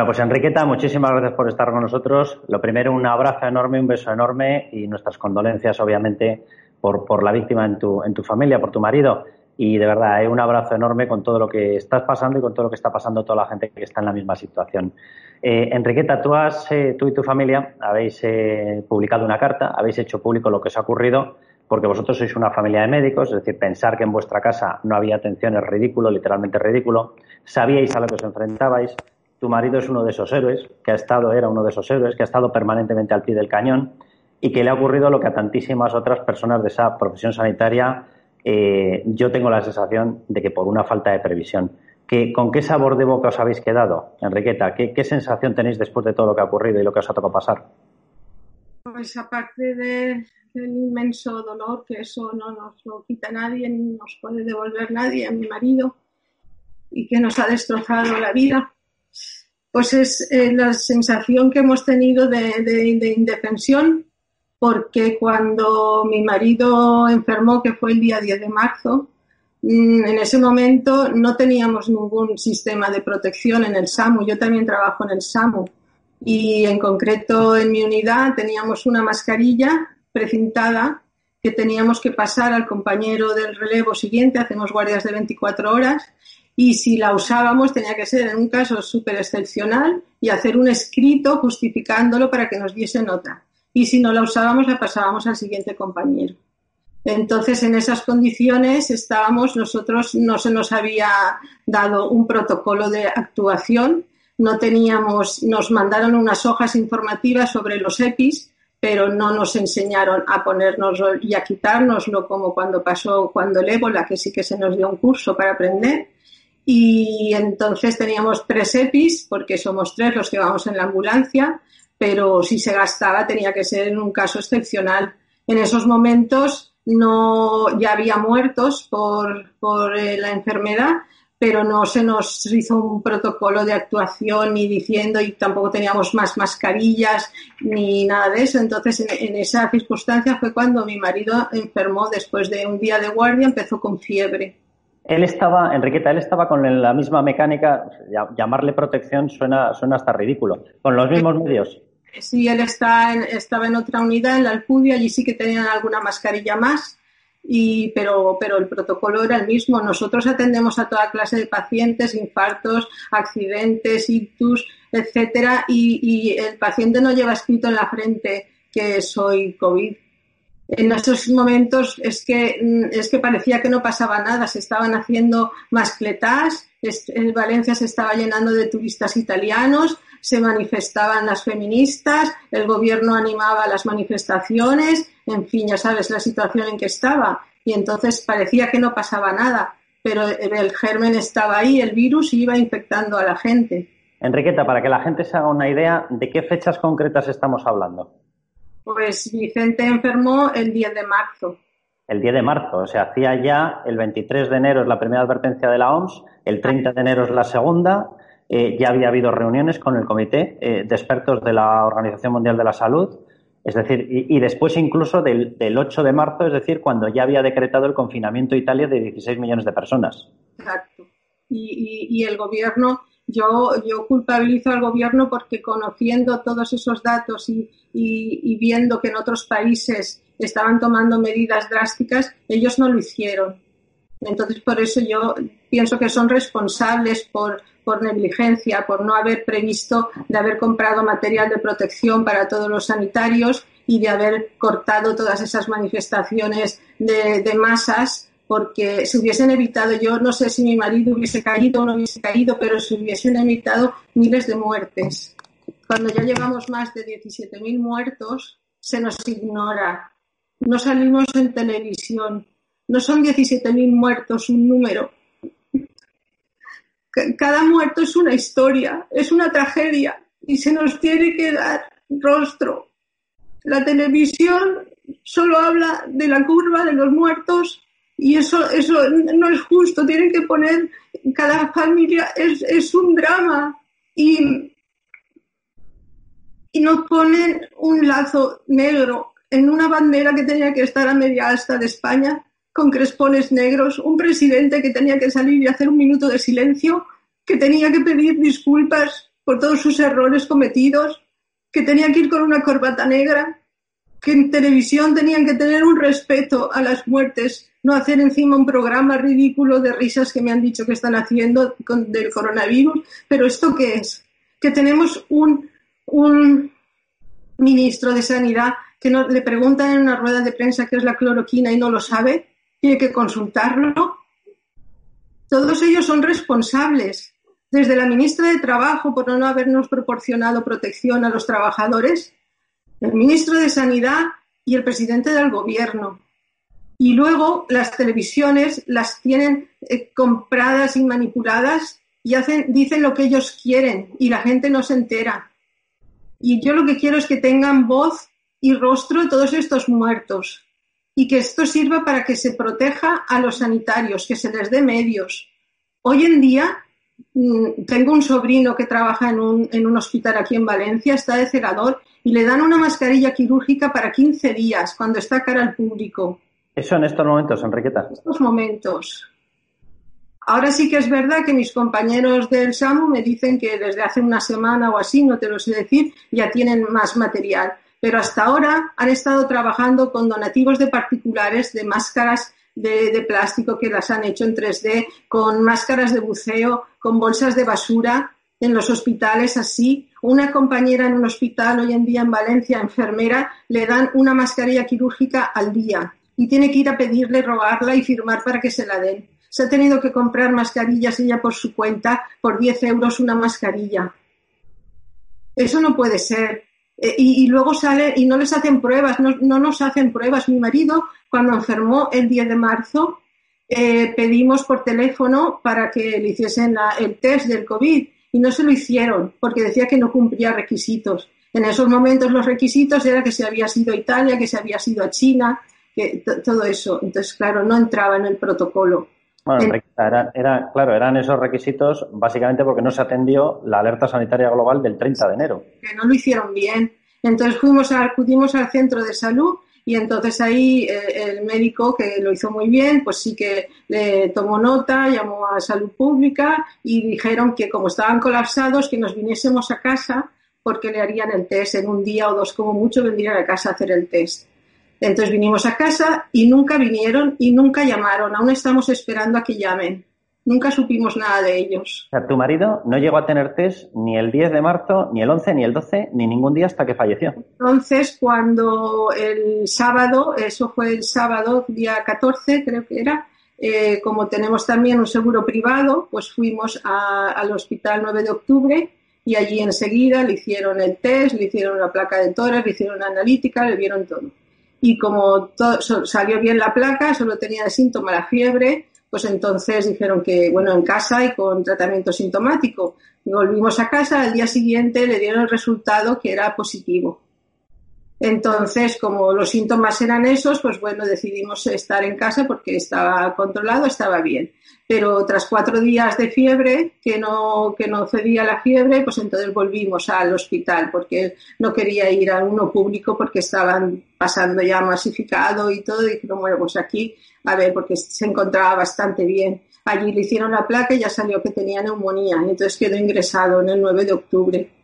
Bueno, pues Enriqueta, muchísimas gracias por estar con nosotros. Lo primero, un abrazo enorme, un beso enorme y nuestras condolencias, obviamente, por, la víctima en tu, en tu familia, por tu marido. Y de verdad, eh, un abrazo enorme con todo lo que estás pasando y con todo lo que está pasando toda la gente que está en la misma situación. Eh, Enriqueta, tú, has, eh, tú y tu familia habéis eh, publicado una carta, habéis hecho público lo que os ha ocurrido, porque vosotros sois una familia de médicos, es decir, pensar que en vuestra casa no había atención es ridículo, literalmente ridículo. Sabíais a lo que os enfrentabais, tu marido es uno de esos héroes, que ha estado, era uno de esos héroes, que ha estado permanentemente al pie del cañón y que le ha ocurrido lo que a tantísimas otras personas de esa profesión sanitaria eh, yo tengo la sensación de que por una falta de previsión. ¿Qué, ¿Con qué sabor de boca os habéis quedado, Enriqueta? ¿Qué, ¿Qué, sensación tenéis después de todo lo que ha ocurrido y lo que os ha tocado pasar? Pues aparte de, del inmenso dolor, que eso no nos lo quita nadie, ni nos puede devolver nadie, a mi marido, y que nos ha destrozado la vida, pues es eh, la sensación que hemos tenido de, de, de, indefensión, porque cuando mi marido enfermó, que fue el día 10 de marzo, mm, en ese momento no teníamos ningún sistema de protección en el SAMU. Yo también trabajo en el SAMU y en concreto en mi unidad teníamos una mascarilla precintada que teníamos que pasar al compañero del relevo siguiente, hacemos guardias de 24 horas, y si la usábamos tenía que ser en un caso súper excepcional y hacer un escrito justificándolo para que nos diese nota. Y si no la usábamos, la pasábamos al siguiente compañero. Entonces, en esas condiciones estábamos, nosotros no se nos había dado un protocolo de actuación, no teníamos, nos mandaron unas hojas informativas sobre los EPIs, pero no nos enseñaron a ponérnoslo y a quitárnoslo como cuando pasó cuando el ébola, que sí que se nos dio un curso para aprender y entonces teníamos tres EPIs, porque somos tres los que vamos en la ambulancia, pero si se gastaba tenía que ser en un caso excepcional. En esos momentos no ya había muertos por, por eh, la enfermedad, pero no se nos hizo un protocolo de actuación ni diciendo y tampoco teníamos más mascarillas ni nada de eso. Entonces, en, en, esa circunstancia fue cuando mi marido enfermó después de un día de guardia, empezó con fiebre él estaba, Enriqueta, él estaba con la misma mecánica, llamarle protección suena, suena hasta ridículo, con los mismos medios. Sí, él está en, estaba en otra unidad, en la Alcudia, allí sí que tenían alguna mascarilla más, y, pero, pero el protocolo era el mismo. Nosotros atendemos a toda clase de pacientes, infartos, accidentes, ictus, etcétera, y, y el paciente no lleva escrito en la frente que soy COVID en estos momentos es que, mm, es que parecía que no pasaba nada, se estaban haciendo mascletas, Valencia se estaba llenando de turistas italianos, se manifestaban las feministas, el gobierno animaba las manifestaciones, en fin, ya sabes la situación en que estaba. Y entonces parecía que no pasaba nada, pero el germen estaba ahí, el virus iba infectando a la gente. Enriqueta, para que la gente se haga una idea, ¿de qué fechas concretas estamos hablando? Pues Vicente enfermó el 10 de marzo. El 10 de marzo, o sea, hacía ya el 23 de enero es la primera advertencia de la OMS, el 30 de enero es la segunda, eh, ya había habido reuniones con el comité eh, de expertos de la Organización Mundial de la Salud, es decir, y, y después incluso del, del, 8 de marzo, es decir, cuando ya había decretado el confinamiento Italia de 16 millones de personas. Exacto. Y, y, y el gobierno yo, culpabilizo al gobierno porque conociendo todos esos datos y, y, y, viendo que en otros países estaban tomando medidas drásticas, ellos no lo hicieron. Entonces, por eso yo pienso que son responsables por, por negligencia, por no haber previsto, de haber comprado material de protección para todos los sanitarios y de haber cortado todas esas manifestaciones de masas porque se hubiesen evitado, yo no sé si mi marido hubiese caído o no hubiese caído, pero se hubiesen evitado miles de muertes. Cuando ya llevamos más de 17.000 muertos, se nos ignora, no salimos en televisión, no son 17.000 muertos un número. Cada muerto es una historia, es una tragedia y se nos tiene que dar rostro. La televisión solo habla de la curva de los muertos y eso, eso no es justo. Tienen que poner, cada familia es, es un drama y, y nos ponen un lazo negro en una bandera que tenía que estar a media asta de España con crespones negros, un presidente que tenía que salir y hacer un minuto de silencio, que tenía que pedir disculpas por todos sus errores cometidos, que tenía que ir con una corbata negra, que en televisión tenían que tener un respeto a las muertes, no hacer encima un programa ridículo de risas que me han dicho que están haciendo con, del coronavirus. Pero ¿esto qué es? Que tenemos un, un ministro de Sanidad que no, le preguntan en una rueda de prensa qué es la cloroquina y no lo sabe, tiene que consultarlo. Todos ellos son responsables, desde la ministra de Trabajo por no habernos proporcionado protección a los trabajadores, el ministro de Sanidad y el presidente del gobierno. Y luego las televisiones las tienen eh, compradas y manipuladas y dicen lo que ellos quieren y la gente no se entera. Y yo lo que quiero es que tengan voz y rostro todos estos muertos y que esto sirva para que se proteja a los sanitarios, que se les dé medios. Hoy en día tengo un sobrino que trabaja en un, en un hospital aquí en Valencia, está de cegador y le dan una mascarilla quirúrgica para 15 días cuando está cara al público. Eso en estos momentos, Enriqueta. En estos momentos. Ahora sí que es verdad que mis compañeros del SAMU me dicen que desde hace una semana o así, no te lo sé decir, ya tienen más material. Pero hasta ahora han estado trabajando con donativos de particulares de máscaras de, plástico que las han hecho en 3D, con máscaras de buceo, con bolsas de basura en los hospitales así. Una compañera en un hospital hoy en día en Valencia, enfermera, le dan una mascarilla quirúrgica al día y tiene que ir a pedirle, rogarla y firmar para que se la den. Se ha tenido que comprar mascarillas ella por su cuenta por 10 euros una mascarilla. Eso no puede ser. Eh, y, y, luego sale y no les hacen pruebas, no, no, nos hacen pruebas. Mi marido, cuando enfermó el 10 de marzo, eh, pedimos por teléfono para que le hiciesen la, el test del COVID y no se lo hicieron porque decía que no cumplía requisitos. En esos momentos los requisitos era que se había sido a Italia, que se había sido a China, que todo eso. Entonces, claro, no entraba en el protocolo. Bueno, en... era, era, claro, eran esos requisitos básicamente porque no se atendió la alerta sanitaria global del 30 de enero. Que no lo hicieron bien. Entonces fuimos a, acudimos al centro de salud y entonces ahí eh, el médico, que lo hizo muy bien, pues sí que le tomó nota, llamó a salud pública y dijeron que como estaban colapsados, que nos viniésemos a casa porque le harían el test en un día o dos como mucho, vendrían a casa a hacer el test. Entonces vinimos a casa y nunca vinieron y nunca llamaron. Aún estamos esperando a que llamen. Nunca supimos nada de ellos. O sea, tu marido no llegó a tener test ni el 10 de marzo, ni el 11, ni el 12, ni ningún día hasta que falleció. Entonces, cuando el sábado, eso fue el sábado, día 14 creo que era, eh, como tenemos también un seguro privado, pues fuimos a, al hospital 9 de octubre y allí enseguida le hicieron el test, le hicieron la placa de tórax, le hicieron la analítica, le vieron todo. Y como todo, salió bien la placa, solo tenía de síntoma la fiebre, pues entonces dijeron que, bueno, en casa y con tratamiento sintomático. Volvimos a casa, al día siguiente le dieron el resultado que era positivo. Entonces, como los síntomas eran esos, pues bueno, decidimos estar en casa porque estaba controlado, estaba bien. Pero tras cuatro días de fiebre, que no, que no cedía la fiebre, pues entonces volvimos al hospital porque no quería ir a uno público porque estaban pasando ya masificado y todo. Y dijeron, bueno, pues aquí, a ver, porque se encontraba bastante bien. Allí le hicieron la placa y ya salió que tenía neumonía. Entonces quedó ingresado en el 9 de octubre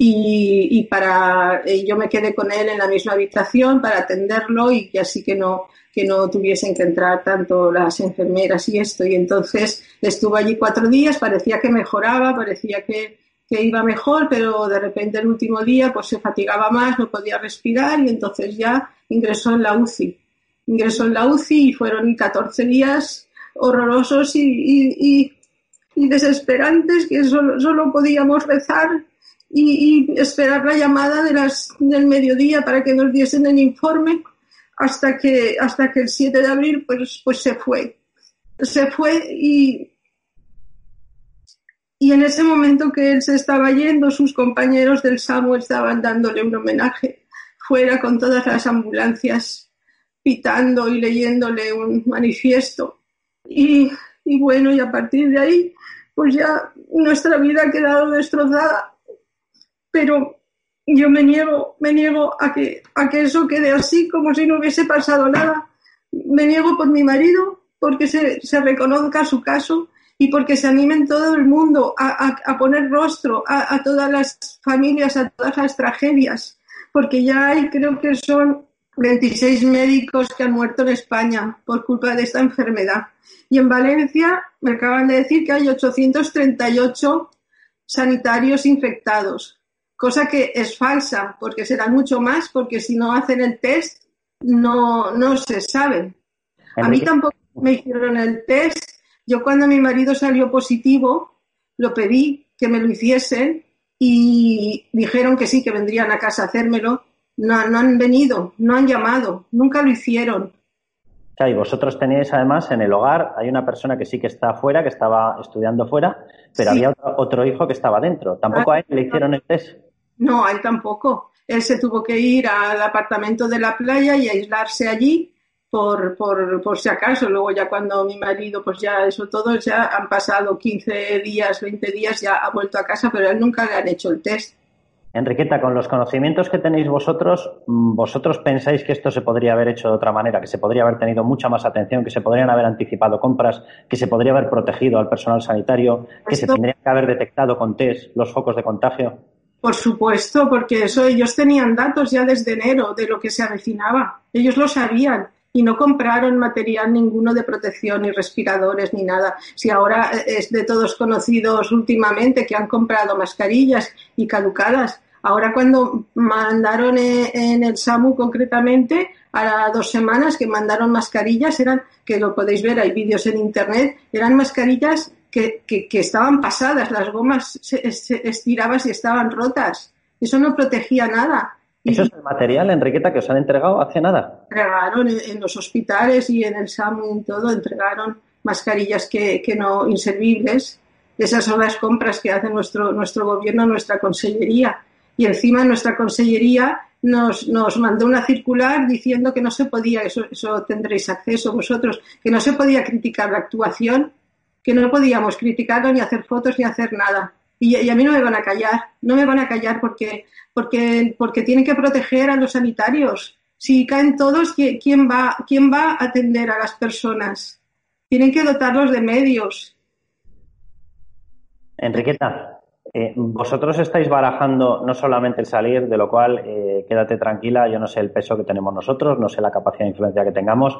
y, para y yo me quedé con él en la misma habitación para atenderlo y que así que no que no tuviesen que entrar tanto las enfermeras y esto. Y entonces estuvo allí cuatro días parecía que mejoraba parecía que, que iba mejor pero de repente el último día pues se fatigaba más no podía respirar y entonces ya ingresó en la UCI ingresó en la UCI y fueron 14 días horrorosos y, y, y, y desesperantes que solo, solo podíamos rezar y, esperar la llamada de las, del mediodía para que nos diesen el informe hasta que, hasta que el 7 de abril pues, pues se fue. Se fue y, y en ese momento que él se estaba yendo, sus compañeros del SAMU estaban dándole un homenaje fuera con todas las ambulancias pitando y leyéndole un manifiesto. Y, y bueno, y a partir de ahí, pues ya nuestra vida ha quedado destrozada pero yo me niego, me niego a que, a que eso quede así, como si no hubiese pasado nada. Me niego por mi marido, porque se, se reconozca su caso y porque se animen todo el mundo a, a, poner rostro a, a, todas las familias, a todas las tragedias, porque ya hay, creo que son 26 médicos que han muerto en España por culpa de esta enfermedad. Y en Valencia me acaban de decir que hay 838 sanitarios infectados cosa que es falsa, porque será mucho más, porque si no hacen el test, no, no se sabe. A mí tampoco me hicieron el test. Yo cuando mi marido salió positivo, lo pedí que me lo hiciesen y dijeron que sí, que vendrían a casa a hacérmelo. No, no han venido, no han llamado, nunca lo hicieron. y vosotros tenéis además en el hogar, hay una persona que sí que está afuera, que estaba estudiando fuera, pero había otro, otro, hijo que estaba dentro. ¿Tampoco a él le hicieron el test? No, a él tampoco. Él se tuvo que ir al apartamento de la playa y aislarse allí por, por, por si acaso. Luego ya cuando mi marido, pues ya eso todo, ya han pasado 15 días, 20 días, ya ha vuelto a casa, pero él nunca le han hecho el test. Enriqueta, con los conocimientos que tenéis vosotros, mm, ¿vosotros pensáis que esto se podría haber hecho de otra manera, que se podría haber tenido mucha más atención, que se podrían haber anticipado compras, que se podría haber protegido al personal sanitario, que se tendría que haber detectado con test los focos de contagio? Por supuesto, porque eso ellos tenían datos ya desde enero de lo que se avecinaba. Ellos lo sabían y no compraron material ninguno de protección, ni respiradores, ni nada. Si ahora es de todos conocidos últimamente que han comprado mascarillas y caducadas. Ahora cuando mandaron en el SAMU concretamente, a dos semanas que mandaron mascarillas, eran, que lo podéis ver, hay vídeos en internet, eran mascarillas que, que, estaban pasadas, las gomas se, estirabas y estaban rotas. Eso no protegía nada. ¿Eso es el material, Enriqueta, que os han entregado hace nada? Entregaron en, los hospitales y en el SAMU y en todo, entregaron mascarillas que, que no inservibles. Esas son las compras que hace nuestro, nuestro gobierno, nuestra consellería. Y encima nuestra consellería nos, nos mandó una circular diciendo que no se podía, eso, eso tendréis acceso vosotros, que no se podía criticar la actuación que no podíamos criticarlo, ni hacer fotos, ni hacer nada. Y, a mí no me van a callar, no me van a callar porque, porque, porque tienen que proteger a los sanitarios. Si caen todos, ¿quién va, ¿quién va a atender a las personas? Tienen que dotarlos de medios. Enriqueta, eh, vosotros estáis barajando no solamente el salir, de lo cual eh, quédate tranquila, yo no sé el peso que tenemos nosotros, no sé la capacidad de influencia que tengamos,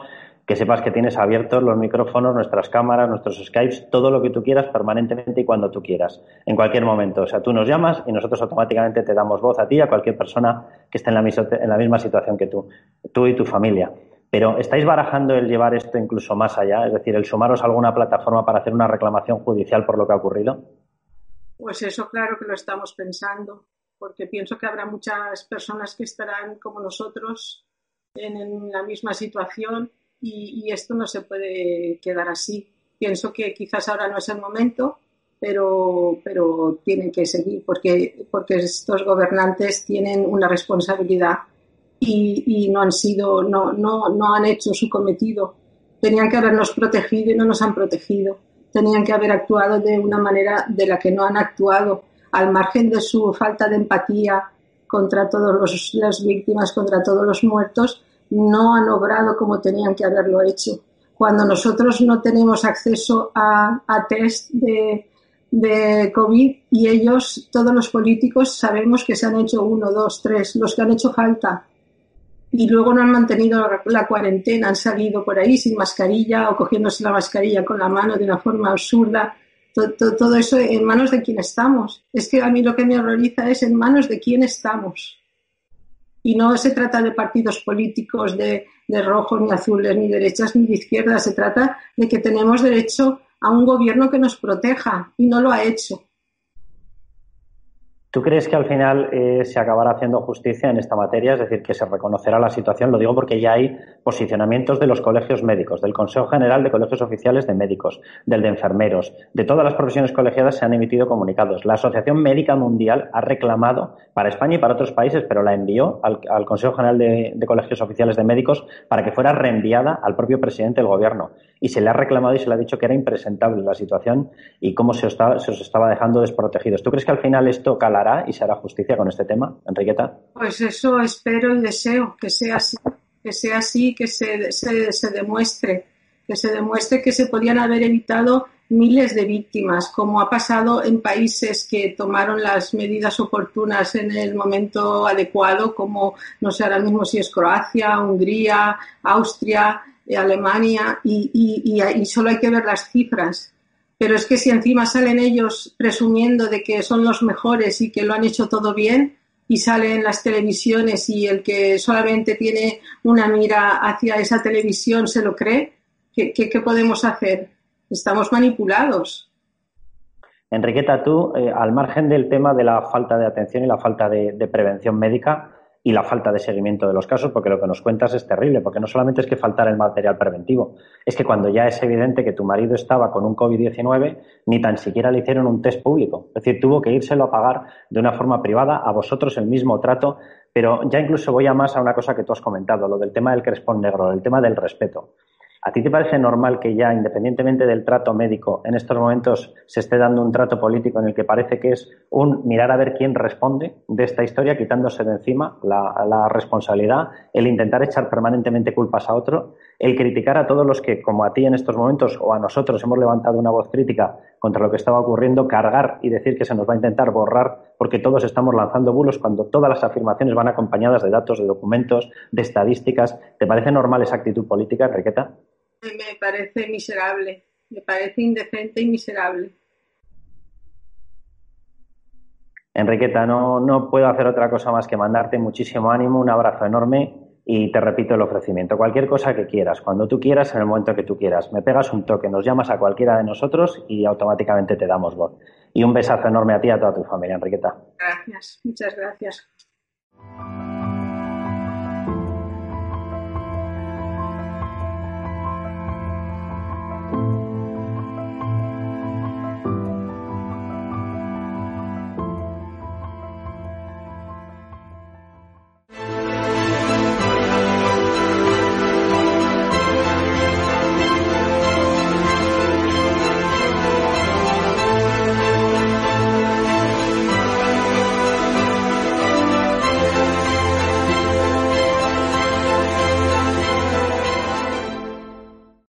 que sepas que tienes abiertos los micrófonos, nuestras cámaras, nuestros Skypes, todo lo que tú quieras permanentemente y cuando tú quieras, en cualquier momento. O sea, tú nos llamas y nosotros automáticamente te damos voz a ti, a cualquier persona que esté en la, misma, en la misma situación que tú, tú y tu familia. Pero ¿estáis barajando el llevar esto incluso más allá? Es decir, el sumaros a alguna plataforma para hacer una reclamación judicial por lo que ha ocurrido? Pues eso claro que lo estamos pensando, porque pienso que habrá muchas personas que estarán como nosotros en la misma situación y, esto no se puede quedar así. Pienso que quizás ahora no es el momento, pero, pero tienen que seguir porque, porque estos gobernantes tienen una responsabilidad y, y no han sido, no, no, no han hecho su cometido. Tenían que habernos protegido y no nos han protegido. Tenían que haber actuado de una manera de la que no han actuado, al margen de su falta de empatía contra todas las víctimas, contra todos los muertos, no han obrado como tenían que haberlo hecho. Cuando nosotros no tenemos acceso a, test de, de COVID y ellos, todos los políticos, sabemos que se han hecho uno, dos, tres, los que han hecho falta. Y luego no han mantenido la, cuarentena, han salido por ahí sin mascarilla o cogiéndose la mascarilla con la mano de una forma absurda. Todo, todo, eso en manos de quién estamos. Es que a mí lo que me horroriza es en manos de quién estamos. Y no se trata de partidos políticos de, de rojos, ni azules, ni derechas, ni de izquierdas. Se trata de que tenemos derecho a un gobierno que nos proteja y no lo ha hecho. ¿Tú crees que al final eh, se acabará haciendo justicia en esta materia? Es decir, que se reconocerá la situación. Lo digo porque ya hay posicionamientos de los colegios médicos, del Consejo General de Colegios Oficiales de Médicos, del de enfermeros, de todas las profesiones colegiadas se han emitido comunicados. La Asociación Médica Mundial ha reclamado para España y para otros países, pero la envió al, Consejo General de, Colegios Oficiales de Médicos para que fuera reenviada al propio presidente del Gobierno. Y se le ha reclamado y se le ha dicho que era impresentable la situación y cómo se se os estaba dejando desprotegidos. ¿Tú crees que al final esto y se hará justicia con este tema, Enriqueta? Pues eso espero y deseo, que sea así, que sea así, que se, se, demuestre, que se demuestre que se podían haber evitado miles de víctimas, como ha pasado en países que tomaron las medidas oportunas en el momento adecuado, como no sé ahora mismo si es Croacia, Hungría, Austria, Alemania, y, y solo hay que ver las cifras pero es que si encima salen ellos presumiendo de que son los mejores y que lo han hecho todo bien, y salen en las televisiones y el que solamente tiene una mira hacia esa televisión se lo cree, ¿qué, qué, podemos hacer? Estamos manipulados. Enriqueta, tú, eh, al margen del tema de la falta de atención y la falta de prevención médica, y la falta de seguimiento de los casos, porque lo que nos cuentas es terrible, porque no solamente es que faltar el material preventivo, es que cuando ya es evidente que tu marido estaba con un COVID-19, ni tan siquiera le hicieron un test público. Es decir, tuvo que írselo a pagar de una forma privada, a vosotros el mismo trato, pero ya incluso voy a más a una cosa que tú has comentado, lo del tema del crespón negro, el tema del respeto. ¿A ti te parece normal que ya, independientemente del trato médico, en estos momentos se esté dando un trato político en el que parece que es un mirar a ver quién responde de esta historia, quitándose de encima la, responsabilidad, el intentar echar permanentemente culpas a otro, el criticar a todos los que, como a ti en estos momentos o a nosotros, hemos levantado una voz crítica contra lo que estaba ocurriendo, cargar y decir que se nos va a intentar borrar porque todos estamos lanzando bulos cuando todas las afirmaciones van acompañadas de datos, de documentos, de estadísticas? ¿Te parece normal esa actitud política, Enriqueta? Me parece miserable, me parece indecente y miserable. Enriqueta, no, no puedo hacer otra cosa más que mandarte muchísimo ánimo, un abrazo enorme y te repito el ofrecimiento. Cualquier cosa que quieras, cuando tú quieras, en el momento que tú quieras. Me pegas un toque, nos llamas a cualquiera de nosotros y automáticamente te damos voz. Y un besazo enorme a ti y a toda tu familia, Enriqueta. Gracias, muchas gracias.